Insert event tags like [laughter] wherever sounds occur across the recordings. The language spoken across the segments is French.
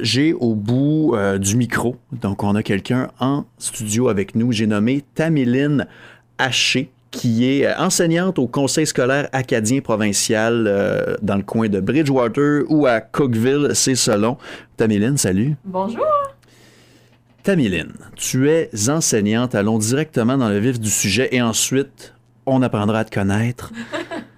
J'ai au bout euh, du micro, donc on a quelqu'un en studio avec nous. J'ai nommé Tamiline Haché, qui est euh, enseignante au Conseil scolaire acadien provincial euh, dans le coin de Bridgewater ou à Cookville, c'est selon. Tamiline, salut. Bonjour. Tamiline, tu es enseignante. Allons directement dans le vif du sujet et ensuite, on apprendra à te connaître.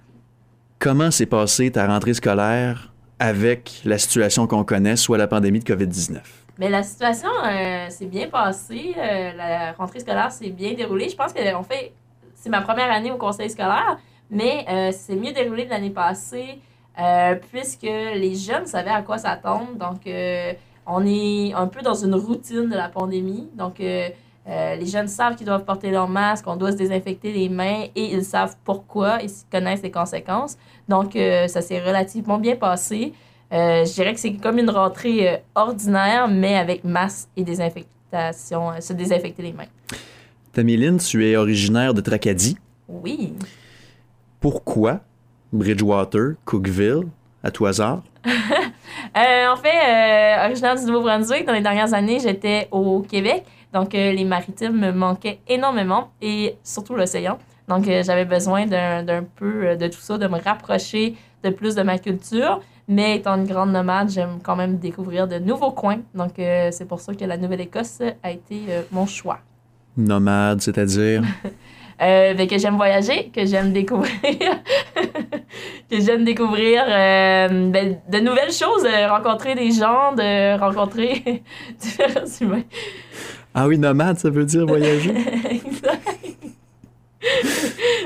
[laughs] Comment s'est passée ta rentrée scolaire? Avec la situation qu'on connaît, soit la pandémie de COVID-19? Mais la situation euh, s'est bien passée. Euh, la rentrée scolaire s'est bien déroulée. Je pense que en fait, c'est ma première année au conseil scolaire, mais euh, c'est mieux déroulé que l'année passée puisque les jeunes savaient à quoi s'attendre. Donc, on est un peu dans une routine de la pandémie. Donc, euh, les jeunes savent qu'ils doivent porter leur masque, on doit se désinfecter les mains et ils savent pourquoi ils connaissent les conséquences. Donc, euh, ça s'est relativement bien passé. Euh, je dirais que c'est comme une rentrée ordinaire, mais avec masque et désinfectation, se désinfecter les mains. Tamiline, tu es originaire de Tracadie. Oui. Pourquoi Bridgewater, Cookville, à tout hasard? [laughs] En fait, originaire du Nouveau-Brunswick, dans les dernières années, j'étais au Québec. Donc, euh, les maritimes me manquaient énormément et surtout l'océan. Donc, euh, j'avais besoin d'un peu euh, de tout ça, de me rapprocher de plus de ma culture. Mais étant une grande nomade, j'aime quand même découvrir de nouveaux coins. Donc, euh, c'est pour ça que la Nouvelle-Écosse a été euh, mon choix. Nomade, c'est-à-dire? [laughs] Euh, ben, que j'aime voyager, que j'aime découvrir, [laughs] que j'aime découvrir ben, de nouvelles choses, rencontrer des gens, de rencontrer [laughs] différents humains. Ah oui, nomade, ça veut dire voyager? [laughs]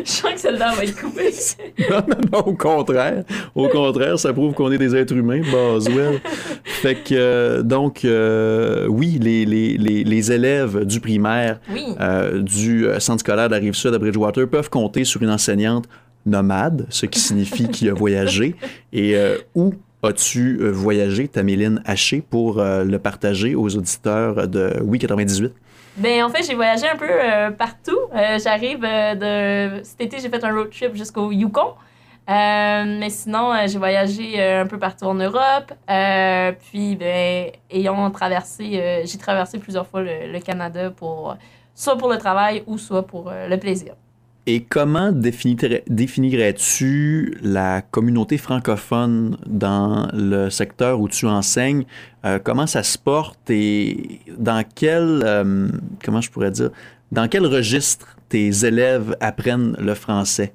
Je sens que celle-là va être coupée. [laughs] non, non, non, au contraire. Au contraire, ça prouve qu'on est des êtres humains, Boswell. Fait que, euh, donc, euh, oui, les, les, les, les élèves du primaire Oui. euh, du centre scolaire de la Rive-Sud à Bridgewater peuvent compter sur une enseignante nomade, ce qui signifie qu'il a voyagé. Et où as-tu euh, voyagé, Taméline Haché, pour euh, le partager aux auditeurs de Oui 98? Ben, en fait, j'ai voyagé un peu euh, partout. J'arrive de. Cet été, j'ai fait un road trip jusqu'au Yukon. Mais sinon, j'ai voyagé un peu partout en Europe. Puis, ben, ayant traversé, j'ai traversé plusieurs fois le, le Canada pour soit pour le travail ou soit pour le plaisir. Et comment définirais- définirais-tu la communauté francophone dans le secteur où tu enseignes? Euh, comment ça se porte et dans quel, euh, comment je pourrais dire, dans quel registre tes élèves apprennent le français?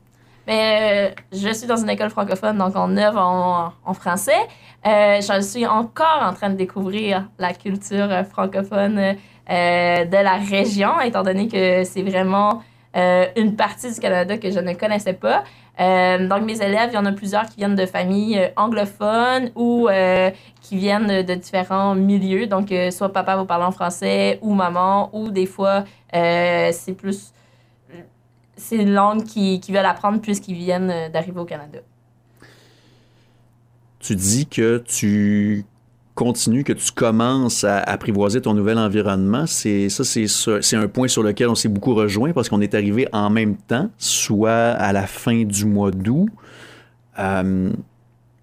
Mais euh, je suis dans une école francophone, donc en œuvre en, français. Je suis encore en train de découvrir la culture francophone de la région, étant donné que c'est vraiment euh, une partie du Canada que je ne connaissais pas. Euh, donc, mes élèves, il y en a plusieurs qui viennent de familles euh, anglophones ou qui viennent de, différents milieux. Donc, soit papa va parler en français ou maman, ou des fois, c'est plus c'est une langue qu'ils qui veulent apprendre puisqu'ils viennent d'arriver au Canada. Tu dis que tu continues, que tu commences à apprivoiser ton nouvel environnement. C'est ça- c'est un point sur lequel on s'est beaucoup rejoint parce qu'on est arrivé en même temps, soit à la fin du mois d'août. Euh,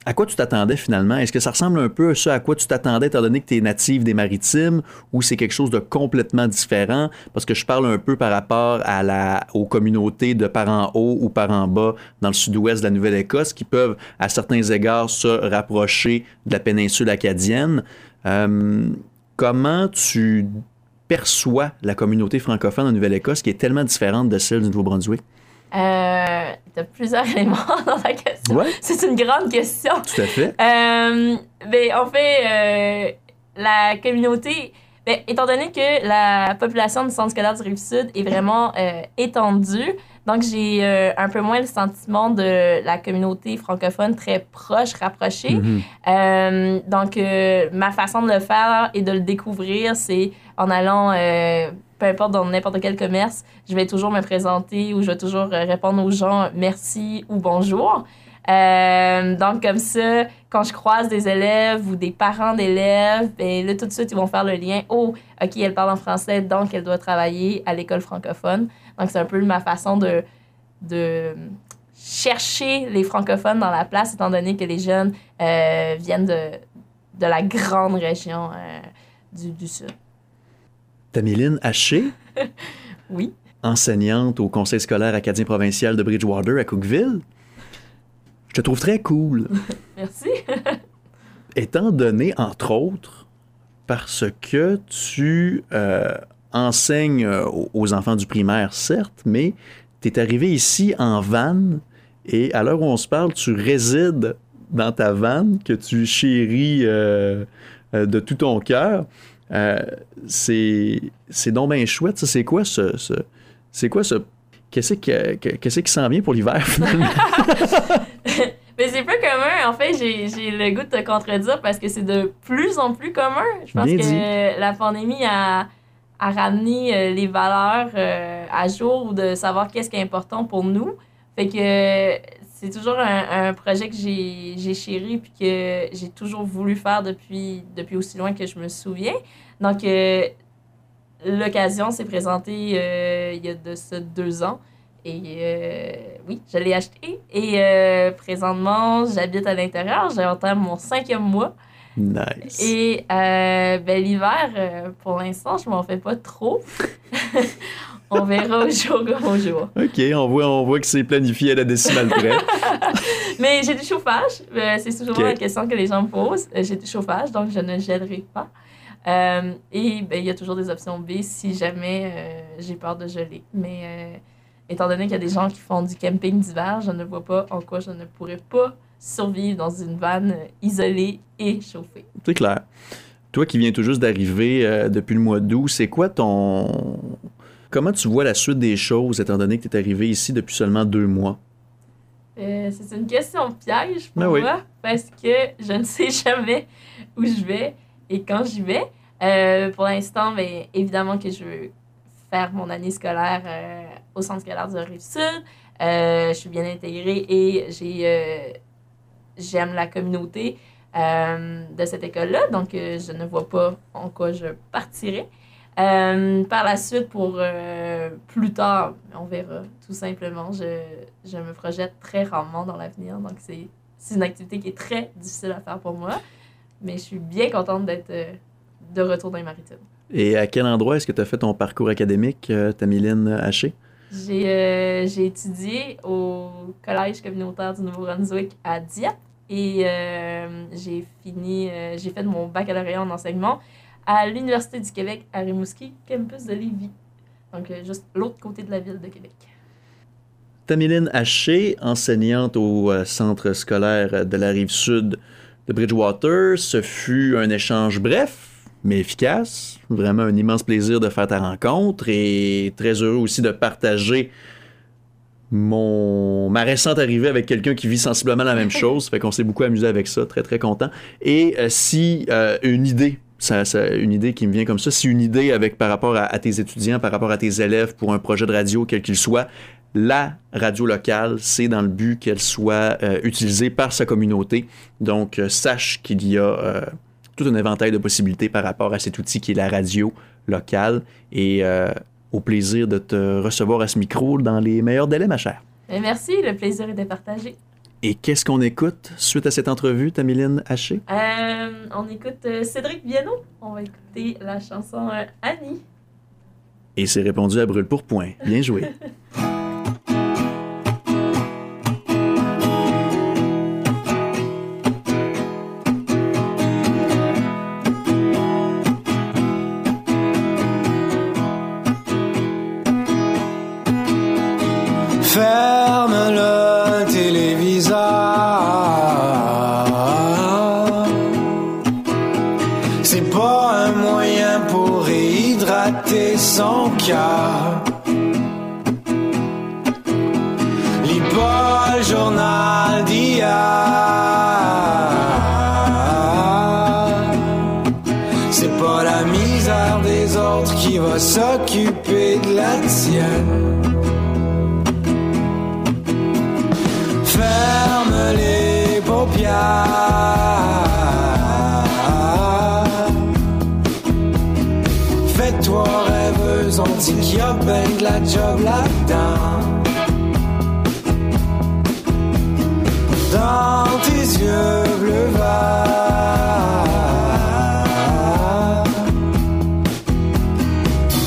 à quoi tu t'attendais finalement? Est-ce que ça ressemble un peu à ce à quoi tu t'attendais étant donné que tu es native des maritimes ou c'est quelque chose de complètement différent? Parce que je parle un peu par rapport à la, aux communautés de parents hauts ou parents bas dans le sud-ouest de la Nouvelle-Écosse qui peuvent à certains égards se rapprocher de la péninsule acadienne. Euh, comment tu perçois la communauté francophone en Nouvelle-Écosse qui est tellement différente de celle du Nouveau-Brunswick? Euh, tu as plusieurs [laughs] éléments dans la question. Ouais, C'est une grande question. tout à fait. Euh, ben, en fait, euh, la communauté, ben, étant donné que la population du centre scolaire du Rive-Sud est vraiment euh, étendue, donc j'ai euh, un peu moins le sentiment de la communauté francophone très proche, rapprochée. Mhm. Euh, donc, ma façon de le faire et de le découvrir, c'est en allant, peu importe dans n'importe quel commerce, je vais toujours me présenter ou je vais toujours euh, répondre aux gens merci ou bonjour. Euh, donc, comme ça, quand je croise des élèves ou des parents d'élèves, ben là, tout de suite, ils vont faire le lien. Oh, OK, elle parle en français, donc elle doit travailler à l'école francophone. Donc, c'est un peu ma façon de, de chercher les francophones dans la place, étant donné que les jeunes euh, viennent de, de la grande région du Sud. Tamiline Haché? [laughs] oui. Enseignante au Conseil scolaire acadien provincial de Bridgewater à Cookville. Je te trouve très cool. [laughs] Merci. [laughs] Étant donné, entre autres, parce que tu euh, enseignes euh, aux enfants du primaire, certes, mais tu es arrivé ici en van et à l'heure où on se parle, tu résides dans ta vanne que tu chéris euh, de tout ton cœur. C'est c'est donc bien chouette. C'est quoi ce, c'est quoi ce qu'est-ce qui s'en vient pour l'hiver finalement? [laughs] [laughs] Mais c'est pas commun. En fait, j'ai le goût de te contredire parce que c'est de plus en plus commun. Je pense que la pandémie a, a ramené euh, les valeurs euh, à jour de savoir qu'est-ce qui est important pour nous. Fait que c'est toujours un, projet que j'ai chéri puis que j'ai toujours voulu faire depuis, depuis aussi loin que je me souviens. Donc, euh, l'occasion s'est présentée il y a de ça deux ans. Et euh, oui, je l'ai acheté. Et euh, présentement, j'habite à l'intérieur. J'ai atteint mon cinquième mois. Nice. Et euh, ben, l'hiver, pour l'instant, je m'en fais pas trop. [laughs] on verra au jour au jour. OK, on voit, on voit que c'est planifié à la décimale près. [laughs] Mais j'ai du chauffage. c'est toujours la question que les gens me posent. J'ai du chauffage, donc je ne gèlerai pas. et ben, il y a toujours des options B si jamais j'ai peur de geler. Mais étant donné qu'il y a des gens qui font du camping d'hiver, je ne vois pas en quoi je ne pourrais pas survivre dans une vanne isolée et chauffée. C'est clair. Toi qui viens tout juste d'arriver euh, depuis le mois d'août, c'est quoi ton... Comment tu vois la suite des choses, étant donné que tu es arrivé ici depuis seulement deux mois? Euh, c'est une question piège pour ben moi, parce que je ne sais jamais où je vais et quand j'y vais. Euh, pour l'instant, ben, évidemment que je veux faire mon année scolaire euh, au centre scolaire de Rive-Sud. Je suis bien intégrée et j'ai, j'aime la communauté de cette école-là, donc je ne vois pas en quoi je partirai. par la suite, pour plus tard, on verra, tout simplement. Je, je me projette très rarement dans l'avenir, donc c'est, c'est une activité qui est très difficile à faire pour moi, mais je suis bien contente d'être de retour dans les maritimes. Et à quel endroit est-ce que tu as fait ton parcours académique, euh, Tamiline Haché? Euh, j'ai étudié au Collège communautaire du Nouveau-Brunswick à Dieppe et euh, j'ai fini, j'ai fait mon baccalauréat en enseignement à l'Université du Québec à Rimouski, campus de Lévis. Donc, juste l'autre côté de la ville de Québec. Tamiline Haché, enseignante au centre scolaire de la rive sud de Bridgewater, ce fut un échange bref mais efficace. Vraiment un immense plaisir de faire ta rencontre et très heureux aussi de partager mon ma récente arrivée avec quelqu'un qui vit sensiblement la même [laughs] chose. Fait qu'on s'est beaucoup amusé avec ça, très très content. Et euh, si euh, une idée ça, une idée qui me vient comme ça. Si une idée avec par rapport à, tes étudiants, par rapport à tes élèves pour un projet de radio, quel qu'il soit, la radio locale, c'est dans le but qu'elle soit euh, utilisée par sa communauté. Donc, sache qu'il y a tout un éventail de possibilités par rapport à cet outil qui est la radio locale. Et euh, au plaisir de te recevoir à ce micro dans les meilleurs délais, ma chère. merci, le plaisir est de partager. Et qu'est-ce qu'on écoute suite à cette entrevue, Tamiline Haché? Euh, on écoute euh, Cédric Viano. On va écouter la chanson Annie. Et c'est répondu à brûle pour point. Bien joué. [laughs] Yeah. en rêveuse, on dit qu'il y a de la job là-dedans. Dans tes yeux bleu va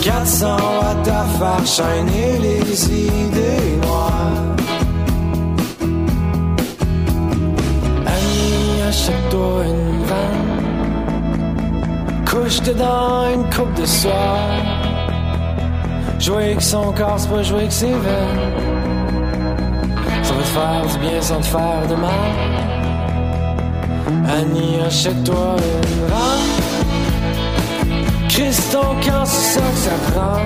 400 watts à faire shiner les idées noires. Couche dedans une coupe de soir. Jouer avec son corps, c'est pas jouer avec ses veines. Ça va te faire du bien sans te faire de mal. Annie, achète-toi une vanne. Chris, ton camp, c'est ça que ça prend.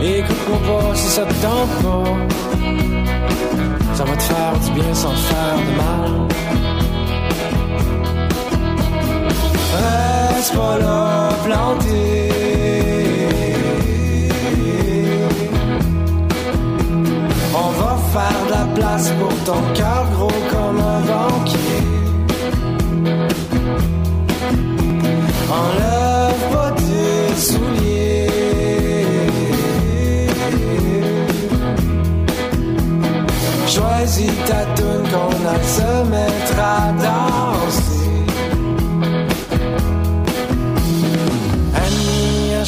Écoute-moi pas si ça te tente pas. Ça va te faire du bien sans te faire de mal. Reste pas là, planté. On va faire de la place pour ton cœur gros comme un banquier. Enlève pas tes souliers. Choisis ta tune qu'on a se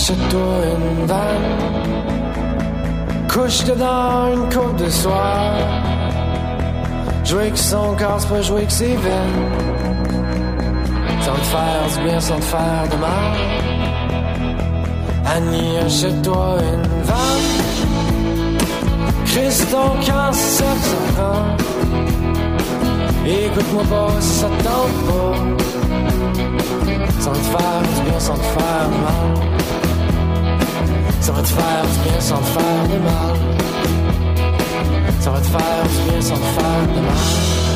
Achète-toi une vanne. Couche dedans une coupe de soir. Jouer avec son corps, c'est pas jouer avec ses veines. Sans te faire du bien, sans te faire de mal. Annie, achète-toi une vanne. Chris, ton camp, c'est ça ça prend. Écoute-moi pas ça te tente pas. Sans te faire du bien, sans te faire de mal. Ça va te faire du bien sans te faire de mal. Ça va te faire du bien sans te faire de mal.